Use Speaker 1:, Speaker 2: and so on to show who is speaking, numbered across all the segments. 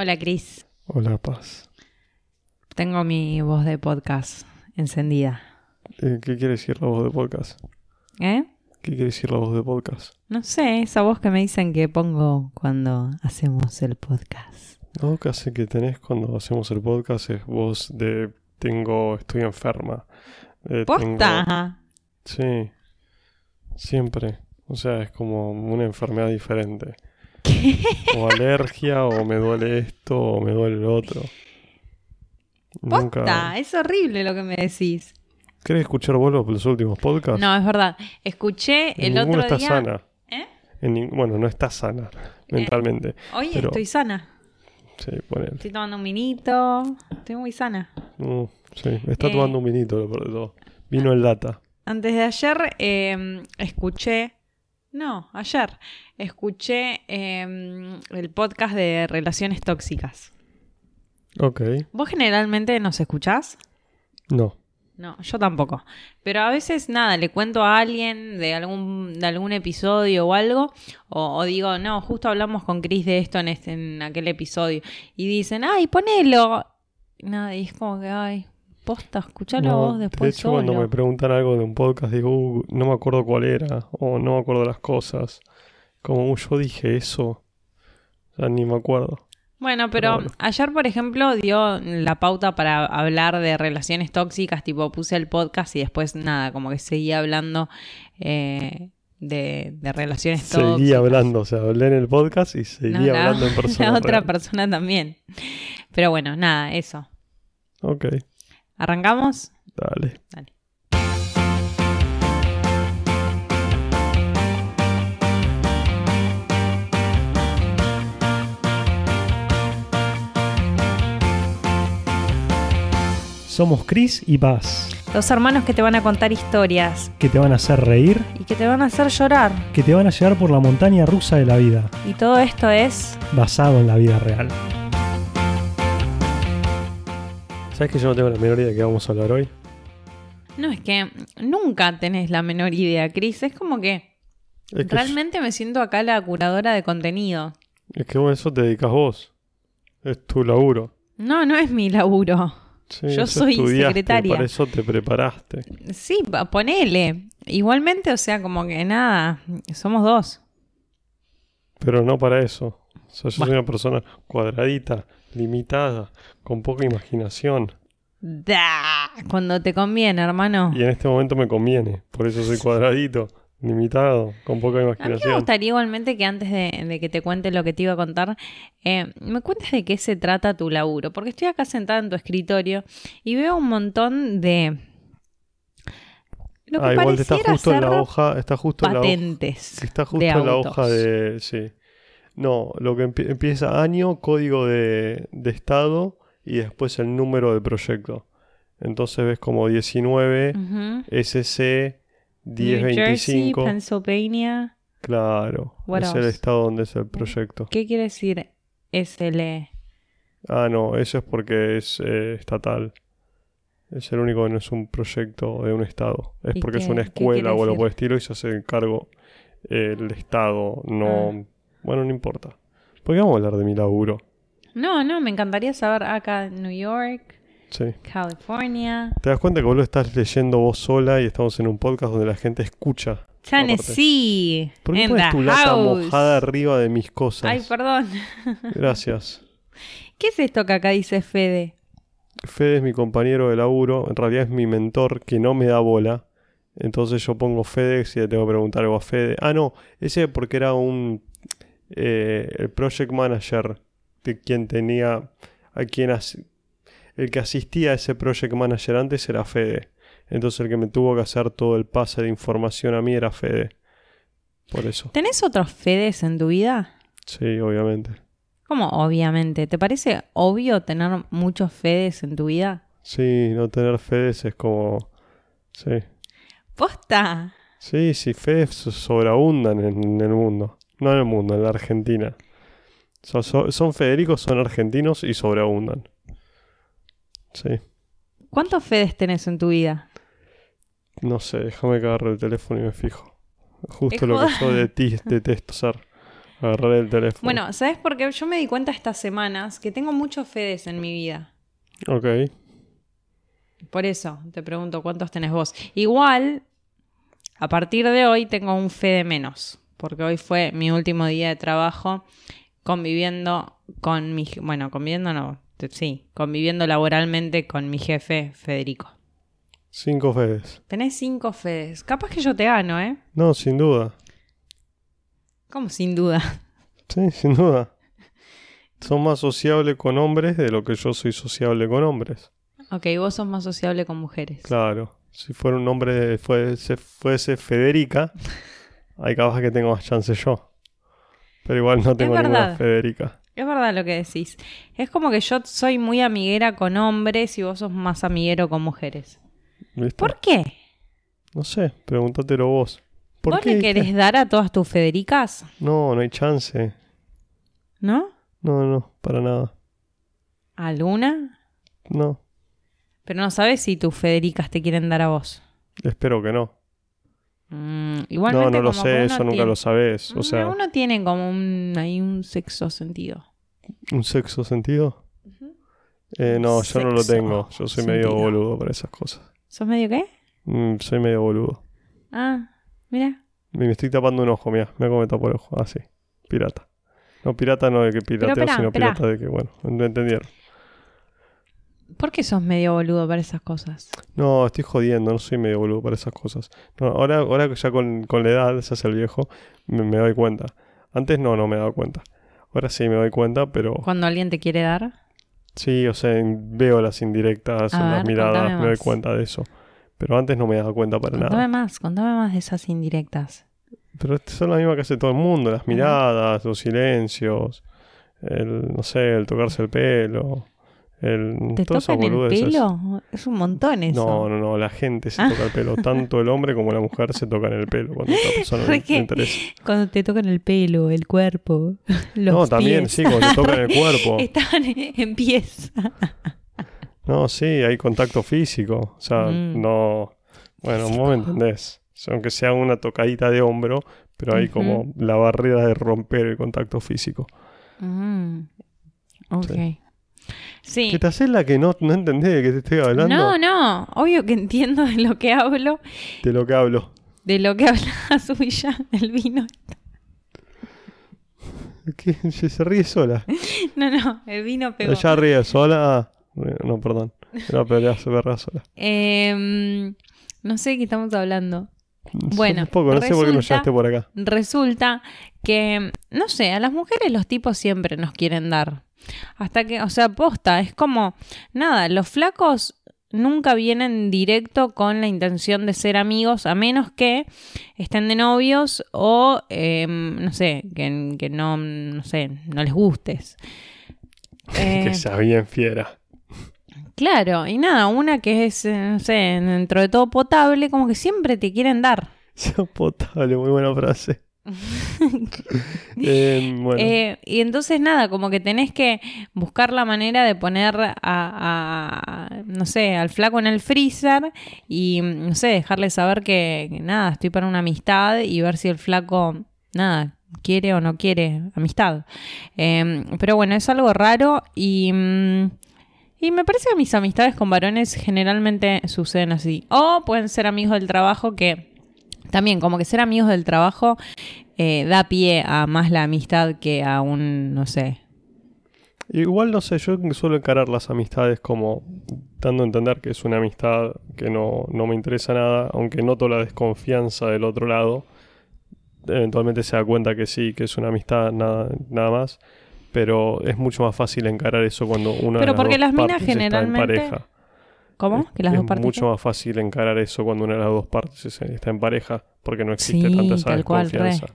Speaker 1: Hola Cris,
Speaker 2: Hola, Paz.
Speaker 1: tengo mi voz de podcast encendida.
Speaker 2: Eh, ¿Qué quiere decir la voz de podcast?
Speaker 1: ¿Eh?
Speaker 2: ¿Qué quiere decir la voz de podcast?
Speaker 1: No sé, esa voz que me dicen que pongo cuando hacemos el podcast.
Speaker 2: La voz que tenés cuando hacemos el podcast es voz de tengo, estoy enferma. Eh, tengo-
Speaker 1: ¡Posta!
Speaker 2: Sí, siempre. O sea, es como una enfermedad diferente. O alergia, o me duele esto, o me duele lo otro.
Speaker 1: ¡Posta! Es horrible lo que me decís.
Speaker 2: ¿Querés escuchar vos los, los últimos podcasts?
Speaker 1: No, es verdad. Escuché
Speaker 2: En
Speaker 1: el otro
Speaker 2: está
Speaker 1: día...
Speaker 2: sana.
Speaker 1: ¿Eh?
Speaker 2: En bueno, no está sana mentalmente.
Speaker 1: Hoy
Speaker 2: Pero-
Speaker 1: estoy sana.
Speaker 2: Sí.
Speaker 1: Estoy tomando un minito. Estoy muy sana.
Speaker 2: Mm, sí, está
Speaker 1: Eh.
Speaker 2: tomando un vinito, lo peor de todo. Vino en lata.
Speaker 1: Antes de ayer eh, escuché, no, ayer escuché eh, el podcast de relaciones tóxicas.
Speaker 2: Ok.
Speaker 1: ¿Vos generalmente nos escuchás?
Speaker 2: No.
Speaker 1: No, yo tampoco. Pero a veces nada, le cuento a alguien de algún, de algún episodio o algo, o, o digo, no, justo hablamos con Chris de esto en, este, en aquel episodio. Y dicen, ay, ponelo. Y Nada, y es como que, ay, posta, escuchalo
Speaker 2: No,
Speaker 1: vos después
Speaker 2: de hecho, cuando me preguntan algo de un podcast, digo, "Uh, no me acuerdo cuál era, o no me acuerdo las cosas. Como "Uh, yo dije eso, sea, ni me acuerdo.
Speaker 1: Bueno,
Speaker 2: Pero
Speaker 1: pero
Speaker 2: bueno.
Speaker 1: ayer, por ejemplo, dio la pauta para hablar de relaciones tóxicas, tipo puse el podcast y después nada, como que seguía hablando eh, de, de relaciones tóxicas.
Speaker 2: Seguí hablando, o sea, hablé en el podcast y seguí
Speaker 1: No, la-
Speaker 2: hablando en persona.
Speaker 1: La otra
Speaker 2: real.
Speaker 1: persona también. Pero bueno, nada, eso.
Speaker 2: Ok,
Speaker 1: ¿Arrancamos?
Speaker 2: dale.
Speaker 1: Dale.
Speaker 3: Somos Chris y Paz,
Speaker 1: Dos hermanos que te van a contar historias
Speaker 3: que te van a hacer reír,
Speaker 1: y que te van a hacer llorar.
Speaker 3: que te van a llevar por la montaña rusa de la vida,
Speaker 1: Y todo esto es...
Speaker 3: basado en la vida real.
Speaker 2: ¿Sabes que yo no tengo la menor idea de qué vamos a hablar hoy?
Speaker 1: No, es que nunca tenés la menor idea, Cris. Es como que
Speaker 2: Es que,
Speaker 1: realmente me siento acá la curadora de contenido.
Speaker 2: es que bueno, eso te dedicas vos. Es tu laburo.
Speaker 1: No, no es mi laburo.
Speaker 2: Sí,
Speaker 1: Yo soy secretaria.
Speaker 2: Para eso te preparaste.
Speaker 1: Sí, ponele. Igualmente, o sea, como que nada, somos dos.
Speaker 2: Pero no para eso. O sea, yo soy una persona cuadradita, limitada, con poca imaginación.
Speaker 1: Da, cuando te conviene, hermano.
Speaker 2: Y en este momento me conviene. Por eso soy cuadradito, limitado, con poca
Speaker 1: A mí me
Speaker 2: imaginación.
Speaker 1: gustaría igualmente que antes de, de que te cuente lo que te iba a contar, eh, me cuentes de qué se trata tu laburo. Porque estoy acá sentada en tu escritorio y veo un montón de... Lo que
Speaker 2: Ah, igual está justo en la hoja, está justo en la hoja.
Speaker 1: patentes
Speaker 2: Está justo
Speaker 1: de
Speaker 2: en la hoja de. Sí. No, lo que empie- empieza año, código de, de estado y después el número del proyecto. Entonces ves como 19,
Speaker 1: Ujú.
Speaker 2: SC,
Speaker 1: New Jersey,
Speaker 2: 1025.
Speaker 1: Pennsylvania.
Speaker 2: Claro,
Speaker 1: What
Speaker 2: es el estado donde es el proyecto.
Speaker 1: ¿Qué quiere decir SL?
Speaker 2: Ah, no, eso es porque es eh, estatal. Es el único que no es un proyecto de un estado. Es
Speaker 1: ¿Y
Speaker 2: porque es una escuela o algo por el estilo y se hace cargo el estado. No. Bueno, no importa. ¿Por qué vamos a hablar de mi laburo?
Speaker 1: No, no, me encantaría saber acá en New York,
Speaker 2: Sí.
Speaker 1: California,
Speaker 2: ¿Te das cuenta que vos lo estás leyendo vos sola y estamos en un podcast donde la gente escucha?
Speaker 1: Tennessee,
Speaker 2: ¿Por qué pones tu lata mojada arriba de mis cosas?
Speaker 1: Ay, perdón.
Speaker 2: Gracias.
Speaker 1: ¿Qué es esto que acá dice Fede?
Speaker 2: Fede es mi compañero de laburo, en realidad es mi mentor que no me da bola. Entonces yo pongo Fede si le tengo que preguntar algo a Fede. Ah, no, ese porque era un eh, el project manager de quien tenía a quien as- el que asistía a ese project manager antes era Fede. Entonces el que me tuvo que hacer todo el pase de información a mí era Fede. Por eso.
Speaker 1: ¿Tenés otros Fedes en tu vida?
Speaker 2: Sí, obviamente.
Speaker 1: ¿Cómo? Obviamente. ¿Te parece obvio tener muchos Fedes en tu vida?
Speaker 2: Sí, no tener Fedes es como... Sí.
Speaker 1: ¡Posta!
Speaker 2: Sí, sí, Fedes so- sobreabundan en, en el mundo. No en el mundo, en la Argentina. Son, Federicos, son argentinos y sobreabundan. Sí.
Speaker 1: ¿Cuántos Fedes tenés en tu vida?
Speaker 2: No sé, déjame que agarre el teléfono y me fijo. Justo lo que yo de ti detesto ser. Agarrar el teléfono.
Speaker 1: Bueno, ¿sabes por qué? Yo me di cuenta estas semanas que tengo muchos Fedes en mi vida.
Speaker 2: Ok.
Speaker 1: Por eso te pregunto cuántos tenés vos. Igual, a partir de hoy tengo un Fede menos. Porque hoy fue mi último día de trabajo conviviendo con mi... Bueno, conviviendo no. Sí, conviviendo laboralmente con mi jefe, Federico.
Speaker 2: Cinco Fedes.
Speaker 1: Tenés cinco Fedes. Capaz que yo te gano, ¿eh?
Speaker 2: No, sin duda.
Speaker 1: Como sin duda.
Speaker 2: Sí, sin duda. Son más sociable con hombres de lo que yo soy sociable con hombres.
Speaker 1: Ok, vos sos más sociable con mujeres.
Speaker 2: Claro. Si fuera un hombre, fuese, fuese Federica, hay capaz que tengo más chance yo. Pero igual no tengo ninguna. Federica.
Speaker 1: Es verdad lo que decís. Es como que yo soy muy amiguera con hombres y vos sos más amiguero con mujeres.
Speaker 2: ¿Viste?
Speaker 1: ¿Por qué?
Speaker 2: No sé, pregúntatelo vos. ¿Por
Speaker 1: ¿Vos
Speaker 2: qué?
Speaker 1: le querés dar a todas tus Federicas?
Speaker 2: No, no hay chance.
Speaker 1: ¿No?
Speaker 2: No, no, para nada.
Speaker 1: ¿Alguna?
Speaker 2: No,
Speaker 1: Pero no sabes si tus Federicas te quieren dar a vos.
Speaker 2: espero que no.
Speaker 1: Mm,
Speaker 2: No,
Speaker 1: igualmente
Speaker 2: no lo
Speaker 1: como que
Speaker 2: sé, eso nunca
Speaker 1: tiene-
Speaker 2: lo sabes. O
Speaker 1: Mm,
Speaker 2: sea,
Speaker 1: Uno tiene como un, ahí un sexo sentido.
Speaker 2: ¿un sexo sentido? Eh, no, yo no lo tengo. Yo soy medio boludo para esas cosas.
Speaker 1: ¿Sos medio qué?
Speaker 2: Mm, soy medio boludo.
Speaker 1: Ah, mira.
Speaker 2: Me estoy tapando un ojo, mira. Mira cómo me tapo el ojo. Así. pirata. No, pirata no de que pirateo, sino pirata de que, bueno, no entendieron.
Speaker 1: ¿Por qué sos medio boludo para esas cosas?
Speaker 2: No, estoy jodiendo, no soy medio boludo para esas cosas. No, ahora, ahora que ya con, con la edad, se hace el viejo, me, me doy cuenta. Antes no, no me daba cuenta. Ahora sí me doy cuenta, pero
Speaker 1: Cuando alguien te quiere dar.
Speaker 2: sí, o sea, veo las indirectas, en
Speaker 1: ver,
Speaker 2: las miradas,
Speaker 1: contame
Speaker 2: me doy cuenta de eso. Pero antes no me daba cuenta para
Speaker 1: Contame
Speaker 2: nada.
Speaker 1: más, contame más de esas indirectas.
Speaker 2: Pero son las mismas que hace todo el mundo, las miradas, los silencios, el, no sé, el tocarse el pelo, el...
Speaker 1: ¿Te tocan el pelo? Es un montón eso.
Speaker 2: No, no, no, la gente se
Speaker 1: Ah.
Speaker 2: toca el pelo, tanto el hombre como la mujer se tocan el pelo cuando otra persona
Speaker 1: Re
Speaker 2: le,
Speaker 1: que-
Speaker 2: le interesa.
Speaker 1: Cuando te tocan el pelo, el cuerpo, los
Speaker 2: No, también, sí, cuando te tocan el cuerpo.
Speaker 1: Estaban en pies.
Speaker 2: No, sí, hay contacto físico. O sea,
Speaker 1: Mm.
Speaker 2: no. Bueno, vos me entendés. O sea, aunque sea una tocadita de hombro, pero hay como la barrera de romper el contacto físico.
Speaker 1: Mm, ok. Sí.
Speaker 2: ¿Que te haces la que no, no entendés de qué te estoy hablando?
Speaker 1: No, no. Obvio que entiendo de lo que hablo.
Speaker 2: De lo que hablo.
Speaker 1: De lo que habla Suya, el vino.
Speaker 2: ¿Qué? Se se ríe sola.
Speaker 1: No, no, el vino pegó.
Speaker 2: Ella ríe sola. Ah, no, perdón. Era pelea perra sola.
Speaker 1: Em, no sé de qué estamos hablando. Bueno,
Speaker 2: Un poco, no sé por qué no
Speaker 1: resulta-
Speaker 2: llegaste por acá.
Speaker 1: Resulta que, no sé, a las mujeres los tipos siempre nos quieren dar. Hasta que, o sea, posta, es como, nada, los flacos nunca vienen directo con la intención de ser amigos, a menos que estén de novios o, em, no sé, que, que no, no sé, no les gustes. Eh,
Speaker 2: Que sea bien fiera.
Speaker 1: claro, y nada, una que es, eh, no sé, dentro de todo potable, como que siempre te quieren dar.
Speaker 2: Sea potable, muy buena frase. Eh, bueno,
Speaker 1: Eh, y entonces nada, como que tenés que buscar la manera de poner a, a- no sé, al flaco en el freezer y, no sé, dejarle saber que, que nada, estoy para una amistad y ver si el flaco, nada, quiere o no quiere amistad. Eh, pero bueno, es algo raro y... mm, y me parece que mis amistades con varones generalmente suceden así. O pueden ser amigos del trabajo que también como que ser amigos del trabajo eh, da pie a más la amistad que a un, no sé.
Speaker 2: igual no sé, yo suelo encarar las amistades como dando a entender que es una amistad que no, no me interesa nada, aunque noto la desconfianza del otro lado. Eventualmente se da cuenta que sí, que es una amistad nada, nada más. Pero es mucho más fácil encarar eso cuando una
Speaker 1: Pero
Speaker 2: de las
Speaker 1: porque
Speaker 2: dos
Speaker 1: las minas
Speaker 2: partes está en
Speaker 1: generalmente-
Speaker 2: pareja.
Speaker 1: ¿Cómo?
Speaker 2: Es-
Speaker 1: Que las
Speaker 2: es
Speaker 1: dos partes.
Speaker 2: mucho más fácil encarar eso cuando una de las dos partes es- está en pareja, porque no existe
Speaker 1: Sí,
Speaker 2: tanta esa
Speaker 1: tal cual, re.
Speaker 2: desconfianza.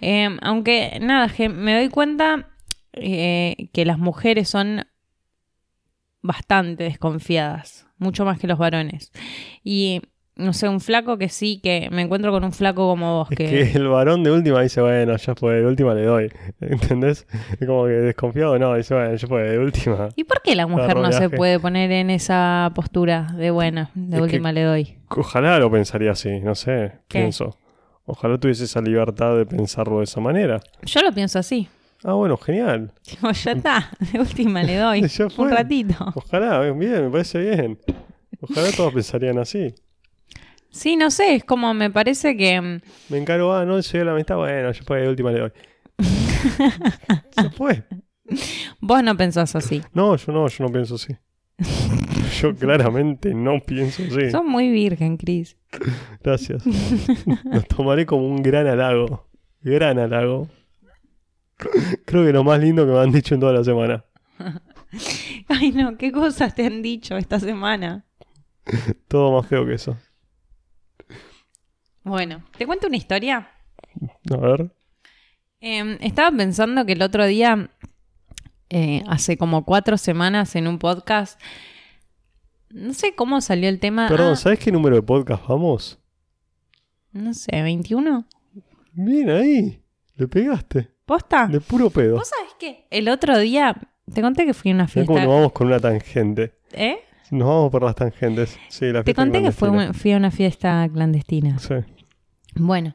Speaker 1: Eh, aunque, nada, me doy cuenta eh, que las mujeres son bastante desconfiadas, mucho más que los varones. Y, no sé, un flaco que sí, que me encuentro con un flaco como vos,
Speaker 2: Es
Speaker 1: que...
Speaker 2: el varón de última dice, bueno, ya fue, de última le doy. ¿Entendés? Es como que desconfiado, no, dice, bueno, ya fue, de última.
Speaker 1: ¿Y por qué la mujer no se puede poner en esa postura de buena, de
Speaker 2: Es
Speaker 1: última le doy?
Speaker 2: Ojalá lo pensaría así, no sé,
Speaker 1: ¿Qué?
Speaker 2: pienso. Ojalá tuviese esa libertad de pensarlo de esa manera.
Speaker 1: Yo lo pienso así.
Speaker 2: Ah, bueno, genial.
Speaker 1: Tipo, ya está, de última le doy. Un ratito.
Speaker 2: Ojalá, bien, me parece bien. Ojalá todos pensarían así.
Speaker 1: Sí, no sé, es como me parece que. mm,
Speaker 2: Me encargo, ah, no llegué a la mitad, bueno, ya fue, de última le doy. Se fue.
Speaker 1: Vos no pensás así.
Speaker 2: No, yo no, yo no pienso así. Yo claramente no pienso así.
Speaker 1: Sos muy virgen, Chris.
Speaker 2: Gracias. Lo tomaré como un gran halago. Gran halago. Creo que lo más lindo que me han dicho en toda la semana.
Speaker 1: Ay, no, ¿qué cosas te han dicho esta semana?
Speaker 2: Todo más feo que eso.
Speaker 1: Bueno, ¿te cuento una historia?
Speaker 2: A ver.
Speaker 1: Eh, estaba pensando que el otro día, eh, hace como cuatro semanas en un podcast, no sé cómo salió el tema.
Speaker 2: Perdón,
Speaker 1: ah,
Speaker 2: ¿sabes qué número de podcast vamos?
Speaker 1: no sé, 21.
Speaker 2: Bien ahí. Le pegaste.
Speaker 1: ¿Posta?
Speaker 2: De puro pedo.
Speaker 1: ¿Vos sabés qué? El otro día, te conté que fui a una fiesta.
Speaker 2: cómo nos vamos con una tangente.
Speaker 1: ¿Eh?
Speaker 2: Nos vamos por las tangentes. Sí, la
Speaker 1: Te conté que fue una- fui a una fiesta clandestina.
Speaker 2: Sí.
Speaker 1: Bueno,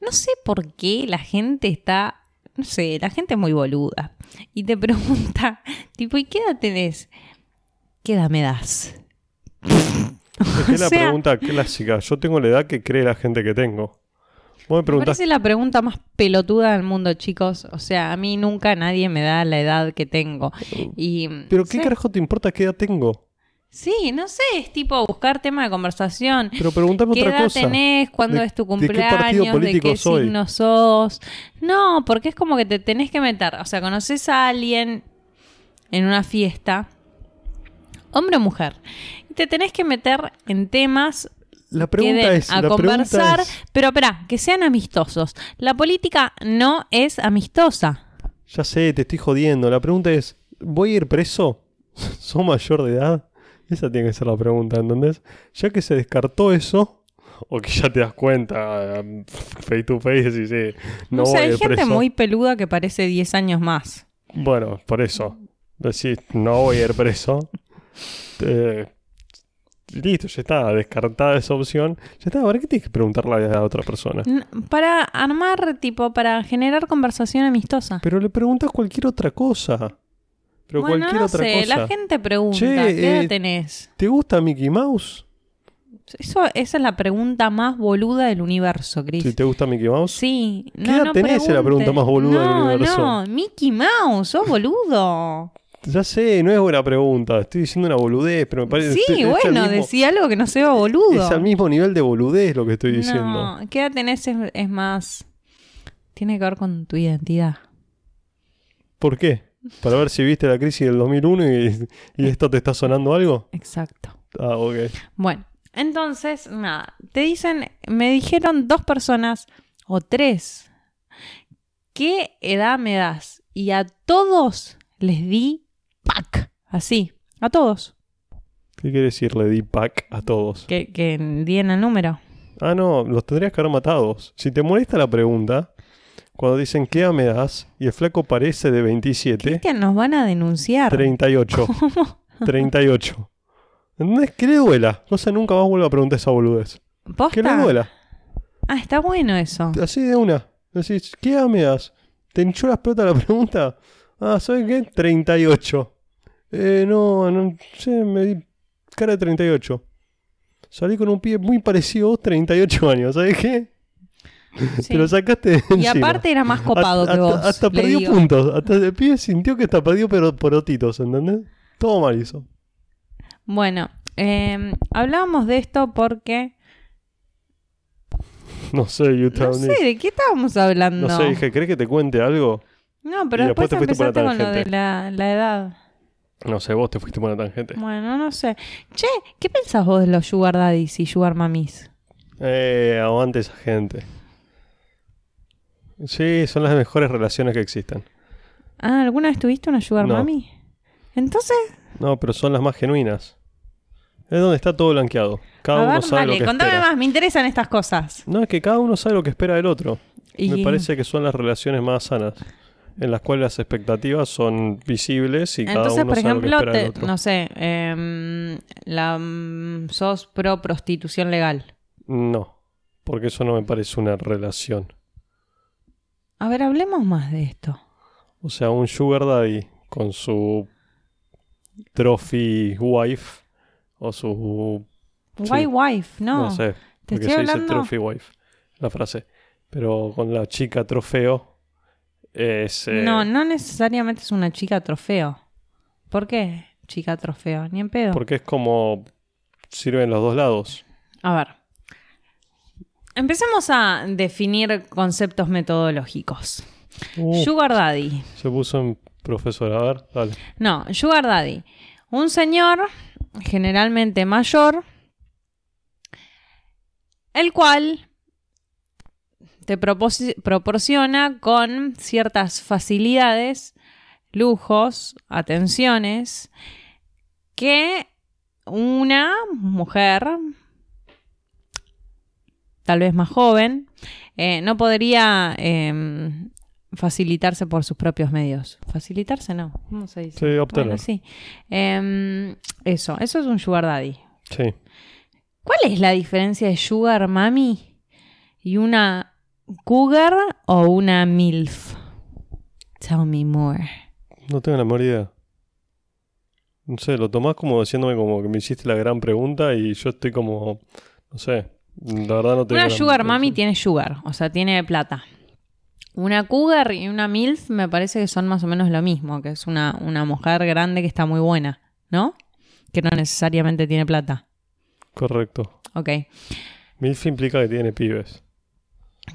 Speaker 1: no sé por qué la gente está, no sé, la gente es muy boluda. Y te pregunta, tipo, ¿y qué edad tenés? ¿Qué edad me das?
Speaker 2: Es que es la
Speaker 1: sea-
Speaker 2: pregunta clásica. Yo tengo la edad que cree la gente que tengo. Vos me
Speaker 1: Me
Speaker 2: preguntás,
Speaker 1: parece la pregunta más pelotuda del mundo, chicos. O sea, a mí nunca nadie me da la edad que tengo. Y,
Speaker 2: ¿pero qué carajo te importa qué edad tengo?
Speaker 1: Sí, no sé, es tipo buscar tema de conversación.
Speaker 2: Pero preguntame
Speaker 1: ¿Qué
Speaker 2: otra
Speaker 1: edad
Speaker 2: cosa.
Speaker 1: tenés? ¿Cuándo
Speaker 2: ¿De-
Speaker 1: es tu
Speaker 2: de qué partido
Speaker 1: cumpleaños? ¿De qué
Speaker 2: soy?
Speaker 1: signo sos? No, porque es como que te tenés que meter. O sea, conoces a alguien en una fiesta, hombre o mujer, y te tenés que meter en temas
Speaker 2: La
Speaker 1: que
Speaker 2: pregunta
Speaker 1: den
Speaker 2: es,
Speaker 1: a
Speaker 2: la pregunta
Speaker 1: conversar,
Speaker 2: es-
Speaker 1: pero espera, que sean amistosos. La política no es amistosa.
Speaker 2: ya sé, te estoy jodiendo. La pregunta es, ¿voy a ir preso? ¿Soy mayor de edad? Esa tiene que ser la pregunta, ¿entendés? Ya que se descartó eso, o que ya te das cuenta, um, face to face, y sí, no,
Speaker 1: No, sé,
Speaker 2: voy
Speaker 1: hay gente
Speaker 2: preso.
Speaker 1: muy peluda que parece 10 años más.
Speaker 2: Bueno, por eso. Decís, no voy a ir preso. Eh, listo, ya está, descartada esa opción. Ya está, ¿para qué tienes que preguntarle a la otra persona?
Speaker 1: Para armar, tipo, para generar conversación amistosa.
Speaker 2: Pero le preguntas cualquier otra cosa. Pero
Speaker 1: bueno,
Speaker 2: cualquier
Speaker 1: no
Speaker 2: otra
Speaker 1: sé,
Speaker 2: cosa.
Speaker 1: la gente pregunta,
Speaker 2: Che,
Speaker 1: ¿qué edad
Speaker 2: eh,
Speaker 1: tenés?
Speaker 2: ¿Te gusta Mickey Mouse?
Speaker 1: Eso, esa es la pregunta más boluda del universo, Chris.
Speaker 2: Si te gusta Mickey Mouse.
Speaker 1: Sí.
Speaker 2: ¿Qué edad tenés? Es la pregunta más boluda del
Speaker 1: no,
Speaker 2: universo.
Speaker 1: No, Mickey Mouse, sos boludo.
Speaker 2: Ya sé, no es buena pregunta. Estoy diciendo una boludez, pero me parece
Speaker 1: sí,
Speaker 2: es
Speaker 1: bueno,
Speaker 2: mismo-
Speaker 1: decí algo que no sea boludo.
Speaker 2: Es al mismo nivel de boludez lo que estoy diciendo.
Speaker 1: No, ¿qué edad tenés es, es más... Tiene que ver con tu identidad.
Speaker 2: ¿Por qué? Para ver si viste la crisis del 2001 y, y esto te está sonando algo.
Speaker 1: Exacto.
Speaker 2: Ah, ok.
Speaker 1: Bueno, entonces, nada, te dicen, me dijeron dos personas o tres, ¿qué edad me das? Y a todos les di pack, así, a todos,
Speaker 2: ¿Qué quiere decir le di pack a todos?
Speaker 1: que, que di en el número.
Speaker 2: Ah, no, los tendrías que haber matados. Si te molesta la pregunta, cuando dicen ¿qué edad me das? Y el flaco parece de 27,
Speaker 1: Cristian, nos van a denunciar.
Speaker 2: 38. 38. ¿Entendés? Que le duela. Cosa nunca más vuelvo a preguntar esa boludez.
Speaker 1: ¿Posta?
Speaker 2: Que le duela.
Speaker 1: Ah, está bueno eso.
Speaker 2: Así de una. Decís, ¿qué edad me das? ¿Te hinchó las pelotas la pregunta? Ah, ¿sabes qué? 38. Eh, no, no sé, me di cara de 38. Salí con un pie muy parecido a vos, 38 años, ¿sabes qué?
Speaker 1: Sí.
Speaker 2: Te lo sacaste de
Speaker 1: Y
Speaker 2: encima.
Speaker 1: aparte era más copado
Speaker 2: hasta,
Speaker 1: que vos.
Speaker 2: Hasta, perdió
Speaker 1: digo.
Speaker 2: puntos. Hasta el pie sintió que hasta perdió pero porotitos, ¿entendés? Todo mal hizo.
Speaker 1: Bueno, eh, hablábamos de esto porque...
Speaker 2: No sé,
Speaker 1: No ¿de qué estábamos hablando?
Speaker 2: No sé, dije, ¿querés que te cuente algo?
Speaker 1: No, pero
Speaker 2: Y
Speaker 1: después,
Speaker 2: después te por
Speaker 1: empezaste con lo de la, la edad.
Speaker 2: No sé, vos te fuiste por la tangente.
Speaker 1: Bueno, no sé. Che, ¿qué pensás vos de los sugar daddies y sugar mamis?
Speaker 2: Eh, aguante esa gente. Sí, son las mejores relaciones que existen.
Speaker 1: Ah, ¿alguna vez tuviste una sugar
Speaker 2: No.
Speaker 1: mami? Entonces,
Speaker 2: No, pero son las más genuinas. Es donde está todo blanqueado. Cada
Speaker 1: a
Speaker 2: uno
Speaker 1: ver,
Speaker 2: sabe
Speaker 1: dale,
Speaker 2: lo que
Speaker 1: contame
Speaker 2: espera.
Speaker 1: más, me interesan estas cosas.
Speaker 2: No, es que cada uno sabe lo que espera del otro.
Speaker 1: Y-
Speaker 2: Me parece que son las relaciones más sanas. En las cuales las expectativas son visibles y cada uno
Speaker 1: por
Speaker 2: sabe lo que
Speaker 1: ejemplo,
Speaker 2: espera del otro.
Speaker 1: no sé, em, la, mm, sos pro prostitución legal.
Speaker 2: No. Porque eso no me parece una relación.
Speaker 1: A ver, hablemos más de esto.
Speaker 2: O sea, un sugar daddy con su trophy wife o su...
Speaker 1: Why wife, no.
Speaker 2: No, sé,
Speaker 1: te
Speaker 2: porque
Speaker 1: estoy
Speaker 2: se dice
Speaker 1: hablando-
Speaker 2: trophy wife, la frase. Pero con la chica trofeo es... eh,
Speaker 1: No, no necesariamente es una chica trofeo. ¿Por qué chica trofeo? Ni en pedo.
Speaker 2: Porque es como... Sirven los dos lados.
Speaker 1: A ver. Empecemos a definir conceptos metodológicos.
Speaker 2: Uh,
Speaker 1: Sugar Daddy.
Speaker 2: se puso en profesor. A ver, dale.
Speaker 1: No, Sugar Daddy. Un señor, generalmente mayor, el cual te proporciona con ciertas facilidades, lujos, atenciones, que una mujer, tal vez más joven, eh, no podría em, facilitarse por sus propios medios. Facilitarse no, ¿cómo se dice?
Speaker 2: Sí, obtener.
Speaker 1: Bueno, sí. Em, eso, eso es un sugar daddy.
Speaker 2: Sí.
Speaker 1: ¿Cuál es la diferencia de sugar mami y una cougar o una milf? Tell me more.
Speaker 2: No tengo la menor idea. No sé, lo tomás como diciéndome como que me hiciste la gran pregunta y yo estoy como... No sé. La verdad no tengo
Speaker 1: Una
Speaker 2: la-
Speaker 1: sugar mami tiene sugar, o sea, tiene plata. Una cougar y una milf me parece que son más o menos lo mismo, que es una, una mujer grande que está muy buena, ¿no? Que no necesariamente tiene plata.
Speaker 2: Correcto.
Speaker 1: Ok.
Speaker 2: MILF implica que tiene pibes.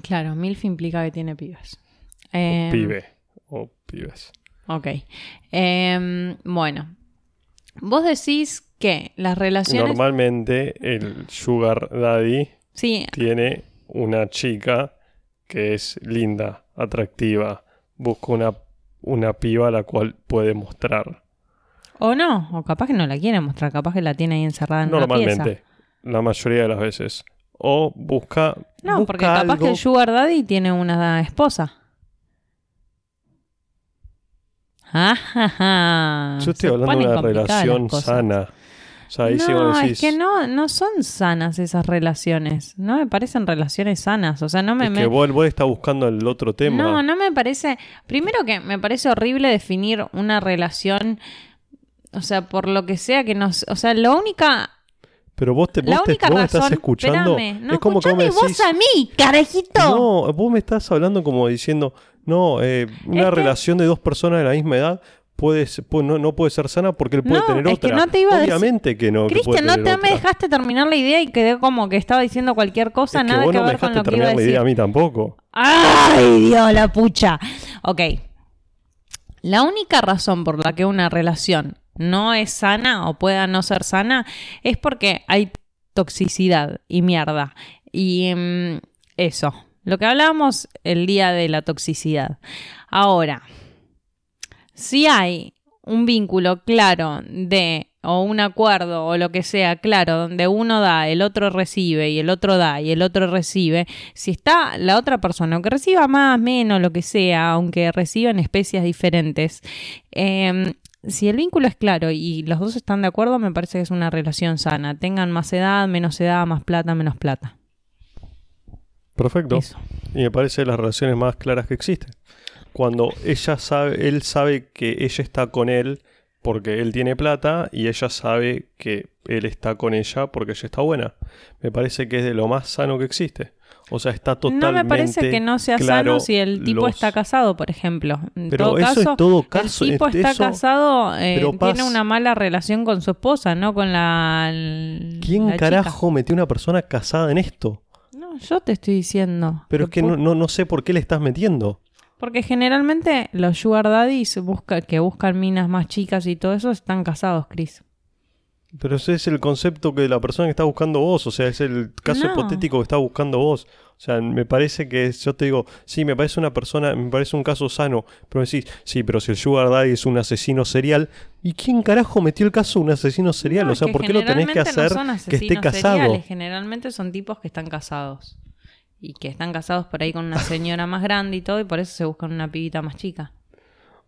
Speaker 1: Claro, milf implica que tiene pibes.
Speaker 2: O
Speaker 1: Em,
Speaker 2: pibe. O pibes.
Speaker 1: Ok. Em, bueno. Vos decís que las relaciones...
Speaker 2: Normalmente el sugar daddy
Speaker 1: Sí,
Speaker 2: tiene una chica que es linda, atractiva, busca una, una piba a la cual puede mostrar.
Speaker 1: o no, o capaz que no la quiere mostrar, capaz que la tiene ahí encerrada en una
Speaker 2: Normalmente,
Speaker 1: pieza.
Speaker 2: la mayoría de las veces. O busca.
Speaker 1: No,
Speaker 2: busca
Speaker 1: porque capaz
Speaker 2: algo-
Speaker 1: que el Sugar Daddy tiene una esposa. Ja.
Speaker 2: Yo estoy
Speaker 1: Se
Speaker 2: hablando de una relación sana. O sea, ahí sí
Speaker 1: no,
Speaker 2: vos decís.
Speaker 1: es que no, no son sanas esas relaciones. No me parecen relaciones sanas. O sea, no me...
Speaker 2: es
Speaker 1: me-
Speaker 2: que vos, vos estás buscando el otro tema.
Speaker 1: No, no me parece. Primero que me parece horrible definir una relación. O sea, por lo que sea que nos. O sea, la única.
Speaker 2: Pero vos, te, vos, te- vos
Speaker 1: razón.
Speaker 2: estás escuchando.
Speaker 1: Espérame, no,
Speaker 2: es como que vos me decís.
Speaker 1: vos a mí, carajito.
Speaker 2: No, vos me estás hablando como diciendo, no, eh, una
Speaker 1: Es que-
Speaker 2: relación de dos personas de la misma edad puede, no, no puede ser sana porque él puede
Speaker 1: No,
Speaker 2: tener
Speaker 1: es que
Speaker 2: otra.
Speaker 1: no te iba a decir-
Speaker 2: Obviamente que no.
Speaker 1: Cristian, no te me dejaste terminar la idea y quedé como que estaba diciendo cualquier cosa,
Speaker 2: Es que
Speaker 1: nada
Speaker 2: vos
Speaker 1: que
Speaker 2: no me
Speaker 1: ver con
Speaker 2: dejaste
Speaker 1: lo que iba a
Speaker 2: terminar la
Speaker 1: decir.
Speaker 2: idea a mí tampoco.
Speaker 1: ¡Ay, Dios, la pucha! Ok. La única razón por la que una relación no es sana o pueda no ser sana es porque hay toxicidad y mierda. Y mm, eso. Lo que hablábamos el día de la toxicidad. Ahora, si hay un vínculo claro de o un acuerdo o lo que sea claro donde uno da, el otro recibe y el otro da y el otro recibe, si está la otra persona, aunque reciba más, menos, lo que sea, aunque reciban especies diferentes, eh, si el vínculo es claro y los dos están de acuerdo, me parece que es una relación sana. Tengan más edad, menos edad, más plata, menos plata.
Speaker 2: Perfecto.
Speaker 1: Eso.
Speaker 2: Y me parece las relaciones más claras que existen. Cuando ella sabe, él sabe que ella está con él porque él tiene plata y ella sabe que él está con ella porque ella está buena. Me parece que es de lo más sano que existe. O sea, está totalmente
Speaker 1: No me parece que no sea
Speaker 2: claro
Speaker 1: sano si el tipo
Speaker 2: los-
Speaker 1: está casado, por ejemplo. En
Speaker 2: Pero
Speaker 1: todo
Speaker 2: eso
Speaker 1: caso,
Speaker 2: es todo caso.
Speaker 1: el tipo
Speaker 2: es-
Speaker 1: está
Speaker 2: eso-
Speaker 1: casado, eh,
Speaker 2: pero
Speaker 1: tiene una mala relación con su esposa, no con la.
Speaker 2: ¿Quién
Speaker 1: la chica.
Speaker 2: carajo metió una persona casada en esto?
Speaker 1: No, yo te estoy diciendo.
Speaker 2: Pero es que no, no, no sé por qué le estás metiendo.
Speaker 1: Porque generalmente los sugar daddies busca, que buscan minas más chicas y todo eso están casados, Chris.
Speaker 2: Pero ese es el concepto que la persona que está buscando vos, o sea, es el caso
Speaker 1: No.
Speaker 2: hipotético que está buscando vos. O sea, me parece que yo te digo, sí, me parece una persona, me parece un caso sano, pero decís, sí, pero si el Sugar Daddy es un asesino serial, ¿y quién carajo metió el caso de un asesino serial?
Speaker 1: No,
Speaker 2: o sea, ¿por qué lo tenés que
Speaker 1: no
Speaker 2: hacer
Speaker 1: son
Speaker 2: que esté casado?
Speaker 1: seriales, Generalmente son tipos que están casados. Y que están casados por ahí con una señora más grande y todo, y por eso se buscan una pibita más chica.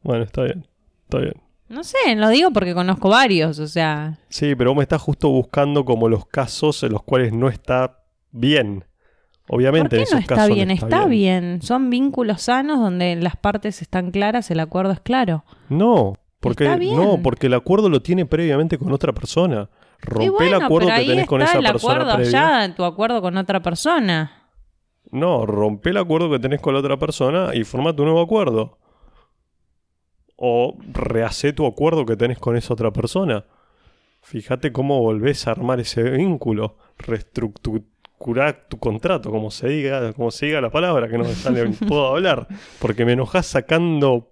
Speaker 2: Bueno, está bien, está bien.
Speaker 1: No sé, lo digo porque conozco varios, o sea.
Speaker 2: Sí, pero vos me estás justo buscando como los casos en los cuales no está bien. Obviamente
Speaker 1: ¿Por qué
Speaker 2: en esos
Speaker 1: no está
Speaker 2: casos
Speaker 1: bien? Está, bien. Son vínculos sanos donde las partes están claras, el acuerdo es claro.
Speaker 2: No, porque
Speaker 1: Está bien.
Speaker 2: no, porque el acuerdo lo tiene previamente con otra persona. Rompe
Speaker 1: bueno,
Speaker 2: el acuerdo que tenés con esa
Speaker 1: el
Speaker 2: persona
Speaker 1: acuerdo
Speaker 2: previa.
Speaker 1: allá, tu acuerdo con otra persona.
Speaker 2: No, rompe el acuerdo que tenés con la otra persona y forma tu nuevo acuerdo. O rehace tu acuerdo que tenés con esa otra persona. Fíjate cómo volvés a armar ese vínculo. Reestructurar tu contrato, como se diga, como se diga la palabra, que no me sale, puedo hablar. Porque me enojás sacando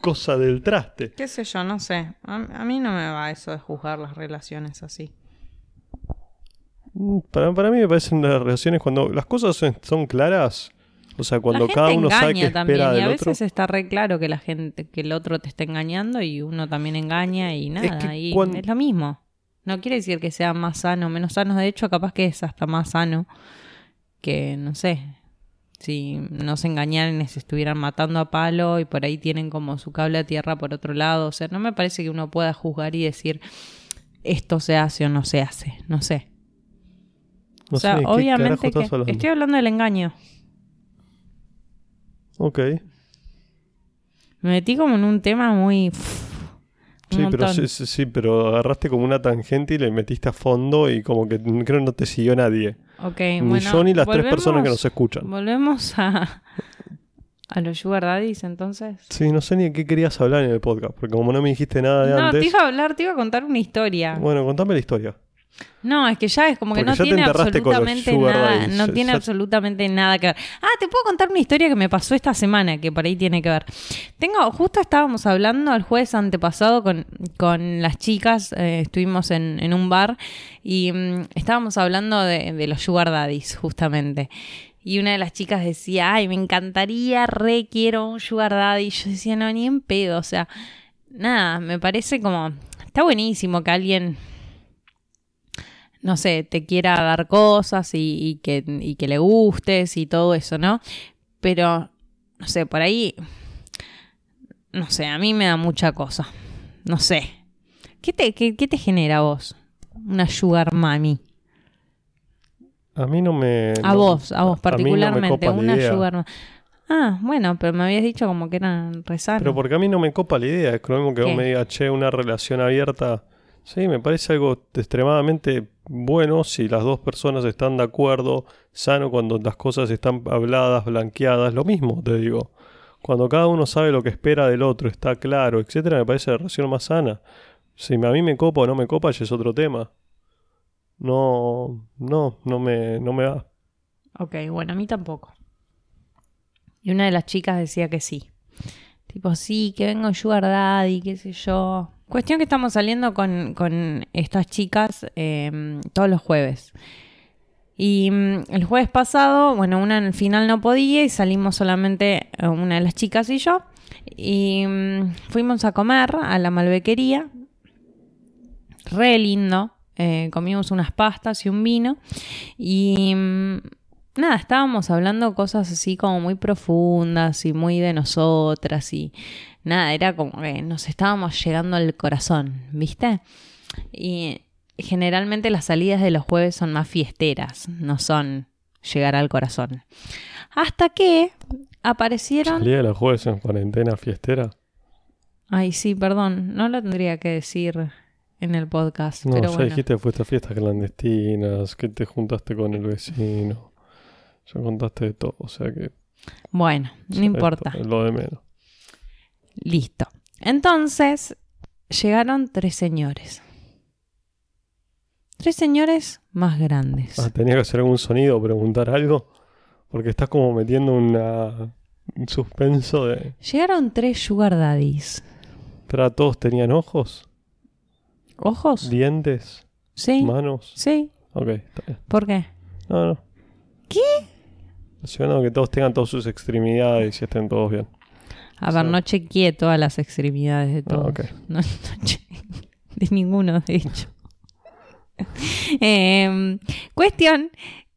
Speaker 2: cosa del traste.
Speaker 1: ¿Qué sé yo? No sé. A, a mí no me va eso de juzgar las relaciones así.
Speaker 2: Mm, Para, para mí me parecen las relaciones cuando las cosas son, son claras. O sea, cuando cada uno sabe
Speaker 1: también
Speaker 2: espera
Speaker 1: y
Speaker 2: del
Speaker 1: a
Speaker 2: otro.
Speaker 1: veces está re claro que la gente, que el otro te está engañando y uno también engaña y nada.
Speaker 2: que
Speaker 1: y es lo mismo. No quiere decir que sea más sano o menos sano. De hecho, capaz que es hasta más sano que, no sé, si no se engañaran y se estuvieran matando a palo y por ahí tienen como su cable a tierra por otro lado. O sea, no me parece que uno pueda juzgar y decir esto se hace o no se hace. No sé.
Speaker 2: No
Speaker 1: o sea,
Speaker 2: sé, ¿qué carajo
Speaker 1: obviamente que
Speaker 2: hablando?
Speaker 1: estoy hablando del engaño.
Speaker 2: Ok.
Speaker 1: Me metí como en un tema muy...
Speaker 2: Sí, pero sí, pero agarraste como una tangente y le metiste a fondo y como que creo que no te siguió nadie.
Speaker 1: Ok,
Speaker 2: ni
Speaker 1: bueno,
Speaker 2: yo ni las tres personas que nos escuchan.
Speaker 1: Volvemos a, a los Sugar Daddies entonces.
Speaker 2: Sí, no sé ni de qué querías hablar en el podcast, porque como no me dijiste nada de
Speaker 1: No,
Speaker 2: antes.
Speaker 1: te iba a hablar, te iba a contar una historia.
Speaker 2: Bueno, contame la historia.
Speaker 1: No, es que ya es como que
Speaker 2: Porque
Speaker 1: no tiene absolutamente nada, no
Speaker 2: ya-
Speaker 1: tiene
Speaker 2: ya-
Speaker 1: absolutamente nada que ver. Ah, te puedo contar una historia que me pasó esta semana, que por ahí tiene que ver. Tengo, justo estábamos hablando el jueves antepasado con, con las chicas, eh, estuvimos en, en un bar y mm, estábamos hablando de, de los sugar daddies, justamente. Y una de las chicas decía, ay, me encantaría, re quiero un sugar daddy. Y yo decía, no, ni en pedo, o sea, nada, me parece como, está buenísimo que alguien no sé, te quiera dar cosas y, y que, y que le gustes y todo eso, ¿no? Pero, no sé, por ahí, no sé, a mí me da mucha cosa. No sé. ¿Qué te, qué, qué te genera a vos? Una sugar mami.
Speaker 2: A mí no me.
Speaker 1: A
Speaker 2: no-
Speaker 1: vos, a vos particularmente.
Speaker 2: la
Speaker 1: una sugar mami. Ah, bueno, pero me habías dicho como que eran rezanos.
Speaker 2: Pero porque a mí no me copa la idea. Es lo mismo que
Speaker 1: ¿Qué?
Speaker 2: vos me digas, che, una relación abierta. Sí, me parece algo extremadamente bueno si las dos personas están de acuerdo, sano cuando las cosas están habladas, blanqueadas, lo mismo, te digo. Cuando cada uno sabe lo que espera del otro, está claro, etcétera, me parece la relación más sana. Si a mí me copa o no me copa, ya es otro tema. No, no, no me, no me va.
Speaker 1: Ok, bueno, a mí tampoco. Y una de las chicas decía que sí. Tipo, sí, que vengo Sugar Daddy, qué sé yo. Cuestión que estamos saliendo con, con estas chicas eh, todos los jueves. Y mm, el jueves pasado, bueno, una al final no podía y salimos solamente eh, una de las chicas y yo. Y mm, fuimos a comer a la malbequería. Re lindo. Eh, comimos unas pastas y un vino. Y mm, nada, estábamos hablando cosas así como muy profundas y muy de nosotras y nada, era como que nos estábamos llegando al corazón, ¿viste? Y generalmente las salidas de los jueves son más fiesteras, no son llegar al corazón. Hasta que aparecieron...
Speaker 2: Salía de los jueves en cuarentena fiestera.
Speaker 1: Ay, sí, perdón, no lo tendría que decir en el podcast,
Speaker 2: No,
Speaker 1: pero
Speaker 2: ya
Speaker 1: bueno.
Speaker 2: dijiste que fuiste a fiestas clandestinas, que te juntaste con el vecino. Ya contaste de todo, o sea que.
Speaker 1: Bueno, no importa.
Speaker 2: esto lo de menos.
Speaker 1: Listo. Entonces, llegaron tres señores. Tres señores más grandes.
Speaker 2: Ah, tenía que hacer algún sonido, preguntar algo. Porque estás como metiendo una, un suspenso de.
Speaker 1: Llegaron tres sugar daddies.
Speaker 2: Pero todos tenían ojos,
Speaker 1: ¿Ojos?
Speaker 2: dientes,
Speaker 1: Sí.
Speaker 2: manos.
Speaker 1: Sí.
Speaker 2: Ok, está bien.
Speaker 1: ¿Por qué?
Speaker 2: No, no.
Speaker 1: ¿Qué?
Speaker 2: Que todos tengan todas sus extremidades y estén todos bien.
Speaker 1: A ver,
Speaker 2: Sí.
Speaker 1: no chequeé todas las extremidades de
Speaker 2: Ah,
Speaker 1: todos.
Speaker 2: ok.
Speaker 1: No, no chequeé. de ninguno, de hecho. Em, cuestión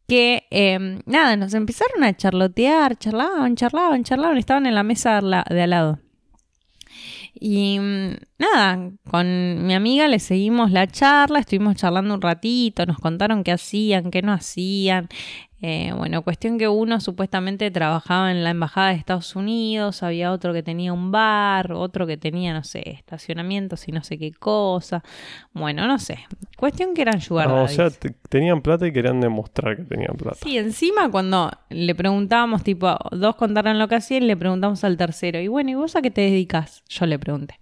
Speaker 1: que, em, nada, nos empezaron a charlotear, charlaban, charlaban, charlaban, estaban en la mesa de al lado. Y mm, nada, con mi amiga le seguimos la charla, estuvimos charlando un ratito, nos contaron qué hacían, qué no hacían. Eh, bueno, cuestión que uno supuestamente trabajaba en la embajada de Estados Unidos, había otro que tenía un bar, otro que tenía, no sé, estacionamientos y no sé qué cosa. Bueno, no sé. Cuestión que eran sugar
Speaker 2: Ah, o sea, te- tenían plata y querían demostrar que tenían plata.
Speaker 1: Sí, encima cuando le preguntábamos, tipo, dos contaron lo que hacían, le preguntamos al tercero, y bueno, ¿y vos a qué te dedicas? Yo le pregunté.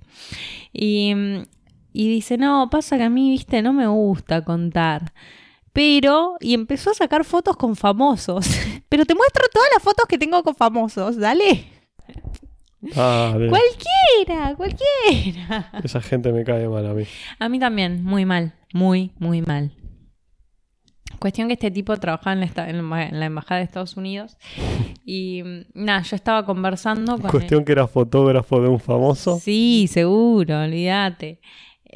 Speaker 1: Y, mm, y dice, no, pasa que a mí, viste, no me gusta contar. Pero, y empezó a sacar fotos con famosos. Pero te muestro todas las fotos que tengo con famosos, dale.
Speaker 2: Dale.
Speaker 1: Cualquiera, cualquiera.
Speaker 2: Esa gente me cae mal a mí.
Speaker 1: A mí también, muy mal, muy, muy mal. Cuestión que este tipo trabajaba en la, esta- en la- en la embajada de Estados Unidos y mm, nada, yo estaba conversando con
Speaker 2: Cuestión que era fotógrafo de un famoso.
Speaker 1: Sí, seguro, olvídate.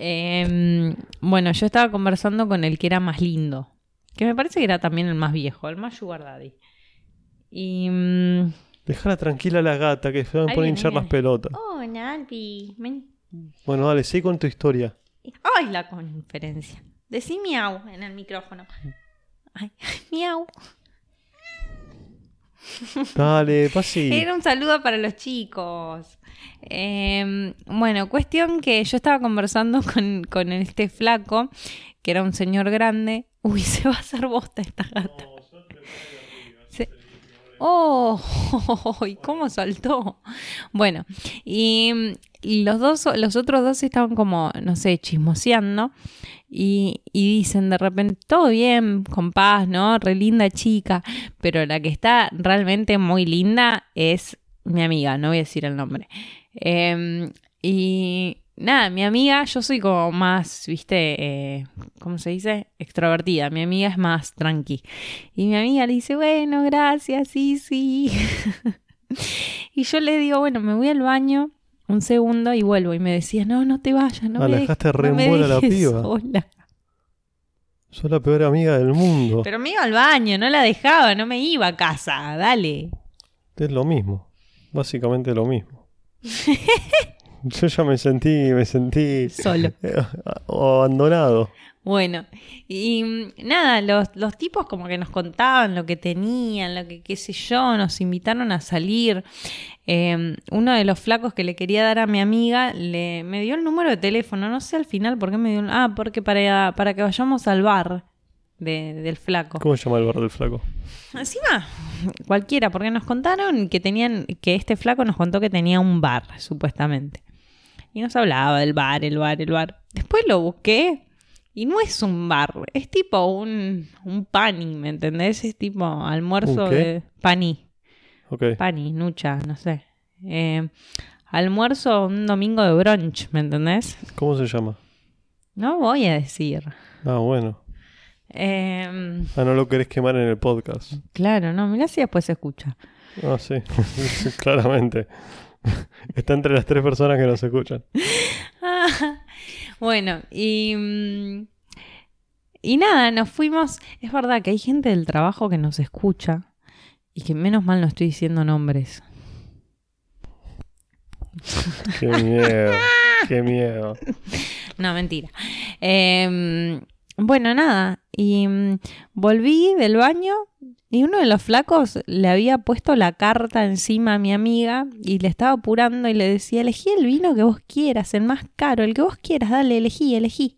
Speaker 1: Em, bueno, yo estaba conversando con el que era más lindo, que me parece que era también el más viejo, el más sugar daddy. Y... mm,
Speaker 2: Dejala tranquila a la gata que se van a poner a hinchar las pelotas.
Speaker 1: Hola, Albi. Ven.
Speaker 2: Bueno, dale, sigue con tu historia.
Speaker 1: ¡Ay, la conferencia! Decí miau en el micrófono. Ay, miau.
Speaker 2: Dale, pasi.
Speaker 1: Era un saludo para los chicos. Eh, bueno, cuestión que yo estaba conversando con, con este flaco, que era un señor grande. Uy, se va a hacer bosta esta gata. Oh, y cómo saltó. Bueno, y, y los dos, los otros dos estaban como, no sé, chismoseando. Y, y dicen de repente, todo bien, con paz, ¿no? Re linda chica. Pero la que está realmente muy linda es mi amiga, no voy a decir el nombre. Em, y nada, mi amiga, yo soy como más, viste, eh, ¿cómo se dice? Extrovertida. Mi amiga es más tranqui. Y mi amiga le dice, bueno, gracias, sí, sí. y yo le digo, bueno, me voy al baño un segundo y vuelvo. Y me decía, no, no te vayas, no
Speaker 2: Ah,
Speaker 1: me
Speaker 2: dejaste re
Speaker 1: no me
Speaker 2: la piba.
Speaker 1: sola".
Speaker 2: Sos la peor amiga del mundo.
Speaker 1: Pero me iba al baño, no la dejaba, no me iba a casa, dale.
Speaker 2: Es lo mismo. Básicamente lo mismo. Yo ya me sentí, me sentí
Speaker 1: Solo.
Speaker 2: abandonado.
Speaker 1: Bueno, y mm, nada, los, los tipos como que nos contaban lo que tenían, lo que qué sé yo, nos invitaron a salir. Eh, uno de los flacos que le quería dar a mi amiga le, me dio el número de teléfono, no sé al final por qué me dio... el- Ah, porque para, para que vayamos al bar de- del flaco.
Speaker 2: ¿Cómo se llama el bar del flaco?
Speaker 1: Encima, cualquiera, porque nos contaron que tenían, que este flaco nos contó que tenía un bar, supuestamente. Y nos hablaba del bar, el bar, el bar. Después lo busqué y no es un bar, es tipo un, un pani, ¿me entendés? Es tipo almuerzo de pani,
Speaker 2: Ok.
Speaker 1: pani, nucha, no sé. Eh, almuerzo un domingo de brunch, ¿me entendés?
Speaker 2: ¿Cómo se llama?
Speaker 1: No voy a decir.
Speaker 2: Ah, bueno.
Speaker 1: Eh,
Speaker 2: Ah, no lo querés quemar en el podcast.
Speaker 1: claro, no, mirá si después se escucha.
Speaker 2: Ah, sí. Claramente. Está entre las tres personas que nos escuchan.
Speaker 1: Ah, bueno, y, mm, y nada, nos fuimos. Es verdad que hay gente del trabajo que nos escucha y que menos mal no estoy diciendo nombres.
Speaker 2: Qué miedo. Qué miedo.
Speaker 1: No, mentira. Em, bueno, nada, y mm, volví del baño y uno de los flacos le había puesto la carta encima a mi amiga y le estaba apurando y le decía, elegí el vino que vos quieras, el más caro, el que vos quieras, dale, elegí, elegí.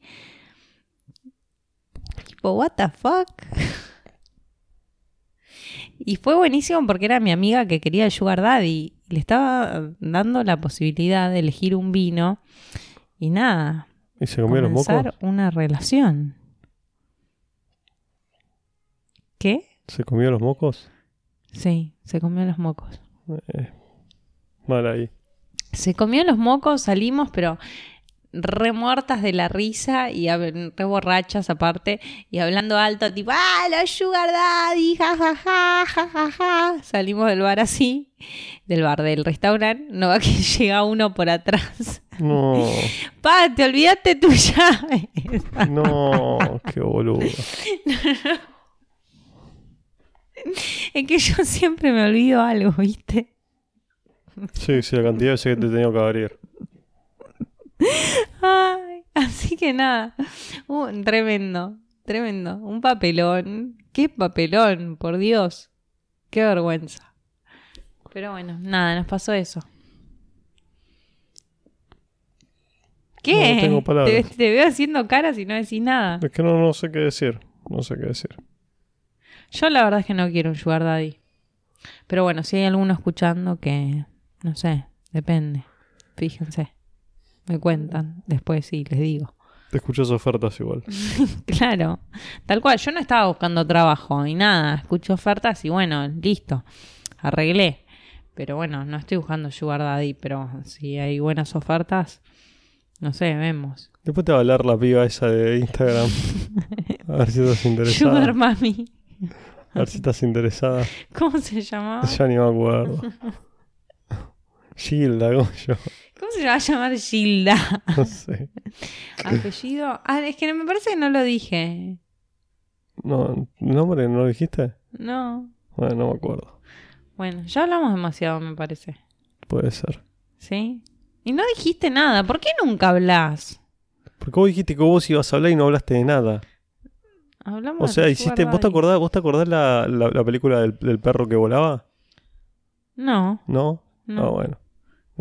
Speaker 1: Tipo, what the fuck? Y fue buenísimo porque era mi amiga que quería el Sugar Daddy. Y le estaba dando la posibilidad de elegir un vino. Y nada,
Speaker 2: ¿Y se comió los mocos?
Speaker 1: comenzar una relación. ¿Qué?
Speaker 2: ¿Se comió los mocos?
Speaker 1: Sí, se comió los mocos.
Speaker 2: Eh, mal ahí.
Speaker 1: Se comió los mocos, salimos, pero re muertas de la risa y re borrachas aparte y hablando alto, tipo, ¡ah, los sugar daddy! Ja, ja, ja, ja, ja, ja". Salimos del bar así, del bar del restaurante, no va que llega uno por atrás.
Speaker 2: No,
Speaker 1: Pa, te olvidaste tu llave.
Speaker 2: no, qué boludo.
Speaker 1: es que yo siempre me olvido algo, ¿viste?
Speaker 2: Sí, sí, la cantidad de veces que te he tenido que abrir.
Speaker 1: Ay, así que nada, uh, tremendo. tremendo. Un papelón. ¿Qué papelón? Por Dios. Qué vergüenza. Pero bueno, nada, nos pasó eso. ¿Qué?
Speaker 2: No tengo
Speaker 1: te,
Speaker 2: palabras.
Speaker 1: te veo haciendo caras y no decís nada.
Speaker 2: Es que no, no sé qué decir. No sé qué decir.
Speaker 1: Yo la verdad es que no quiero un sugar daddy. Pero bueno, si hay alguno escuchando que, no sé, depende. Fíjense. Me cuentan. Después sí, les digo.
Speaker 2: Te escuchas ofertas igual.
Speaker 1: Claro, tal cual. Yo no estaba buscando trabajo y nada. Escucho ofertas y bueno, listo. Arreglé. Pero bueno, no estoy buscando Sugar Daddy. Pero si hay buenas ofertas, no sé, vemos.
Speaker 2: Después te va a hablar la piba esa de Instagram. A ver si estás interesada.
Speaker 1: Sugar Mami.
Speaker 2: A ver si estás interesada.
Speaker 1: ¿Cómo se llamaba?
Speaker 2: Ya ni me acuerdo. Gilda, ¿cómo yo?
Speaker 1: ¿Cómo se va a llamar Gilda?
Speaker 2: No sé.
Speaker 1: Apellido. Ah, es que me parece que no lo dije.
Speaker 2: No, ¿nombre no lo dijiste?
Speaker 1: No.
Speaker 2: Bueno, no me acuerdo.
Speaker 1: Bueno, ya hablamos demasiado, me parece.
Speaker 2: Puede ser.
Speaker 1: ¿Sí? Y no dijiste nada. ¿Por qué nunca hablas?
Speaker 2: Porque vos dijiste que vos ibas a hablar y no hablaste de nada.
Speaker 1: Hablamos
Speaker 2: O sea, hiciste, ¿vos te acordás, vos te acordás la, la, la película del, del perro que volaba?
Speaker 1: No,
Speaker 2: ¿No?
Speaker 1: no.
Speaker 2: Ah, bueno.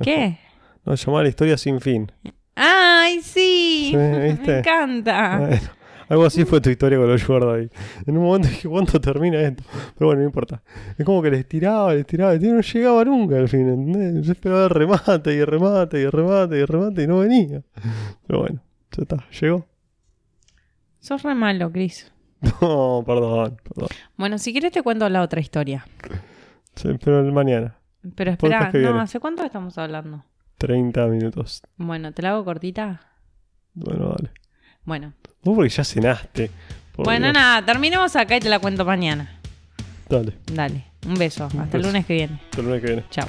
Speaker 1: ¿Qué?
Speaker 2: No, llamaba La historia sin fin.
Speaker 1: ¡Ay, sí! Me encanta.
Speaker 2: Bueno, algo así fue tu historia con los Daddy. En un momento dije, ¿cuándo termina esto? Pero bueno, no importa. Es como que les tiraba, les tiraba, y no llegaba nunca al fin, ¿entendés? Yo esperaba el remate y el remate y el remate y el remate y no venía. Pero bueno, ya está, llegó.
Speaker 1: Sos re malo, Chris.
Speaker 2: No, perdón, perdón.
Speaker 1: Bueno, si quieres te cuento la otra historia.
Speaker 2: Sí, pero el mañana,
Speaker 1: Pero espera, no,
Speaker 2: viene.
Speaker 1: ¿hace cuánto estamos hablando?
Speaker 2: 30 minutos.
Speaker 1: Bueno, ¿te la hago cortita?
Speaker 2: Bueno, dale.
Speaker 1: Bueno.
Speaker 2: Vos porque ya cenaste. por
Speaker 1: bueno,
Speaker 2: Dios.
Speaker 1: nada, terminemos acá y te la cuento mañana.
Speaker 2: Dale,
Speaker 1: Dale, un beso. Hasta el lunes que viene.
Speaker 2: hasta el lunes que viene.
Speaker 1: Chao.